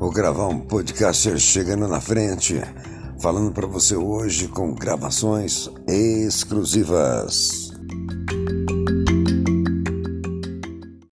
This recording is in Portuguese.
Vou gravar um podcast chegando na frente, falando para você hoje com gravações exclusivas.